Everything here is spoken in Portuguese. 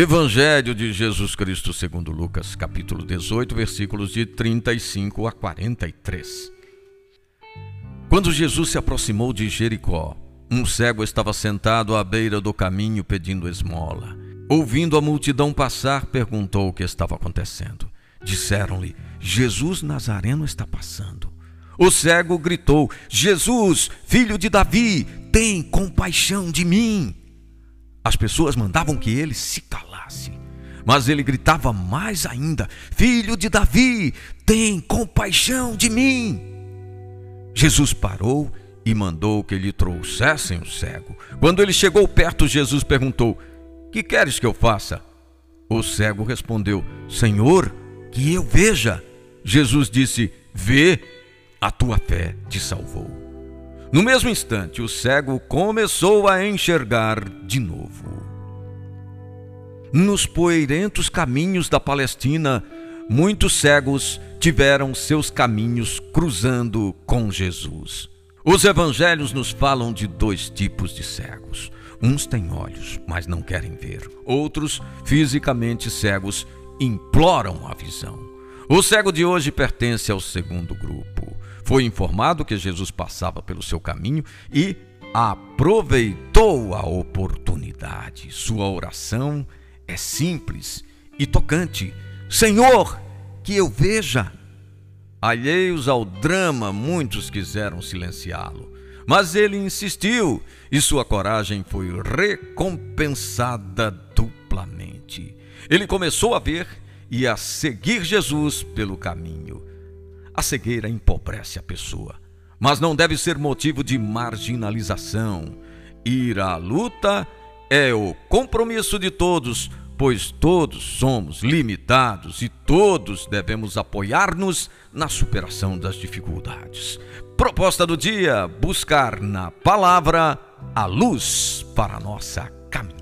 Evangelho de Jesus Cristo segundo Lucas, capítulo 18, versículos de 35 a 43. Quando Jesus se aproximou de Jericó, um cego estava sentado à beira do caminho pedindo esmola. Ouvindo a multidão passar, perguntou o que estava acontecendo. Disseram-lhe: Jesus Nazareno está passando. O cego gritou: Jesus, filho de Davi, tem compaixão de mim. As pessoas mandavam que ele se calasse. Mas ele gritava mais ainda: Filho de Davi, tem compaixão de mim. Jesus parou e mandou que lhe trouxessem o cego. Quando ele chegou perto, Jesus perguntou: Que queres que eu faça? O cego respondeu: Senhor, que eu veja. Jesus disse: Vê, a tua fé te salvou. No mesmo instante, o cego começou a enxergar de novo. Nos poeirentos caminhos da Palestina, muitos cegos tiveram seus caminhos cruzando com Jesus. Os evangelhos nos falam de dois tipos de cegos. Uns têm olhos, mas não querem ver. Outros, fisicamente cegos, imploram a visão. O cego de hoje pertence ao segundo grupo. Foi informado que Jesus passava pelo seu caminho e aproveitou a oportunidade. Sua oração é simples e tocante: Senhor, que eu veja. Alheios ao drama, muitos quiseram silenciá-lo, mas ele insistiu e sua coragem foi recompensada duplamente. Ele começou a ver e a seguir Jesus pelo caminho. A cegueira empobrece a pessoa, mas não deve ser motivo de marginalização. Ir à luta é o compromisso de todos, pois todos somos limitados e todos devemos apoiar-nos na superação das dificuldades. Proposta do dia: buscar na palavra a luz para a nossa caminhada.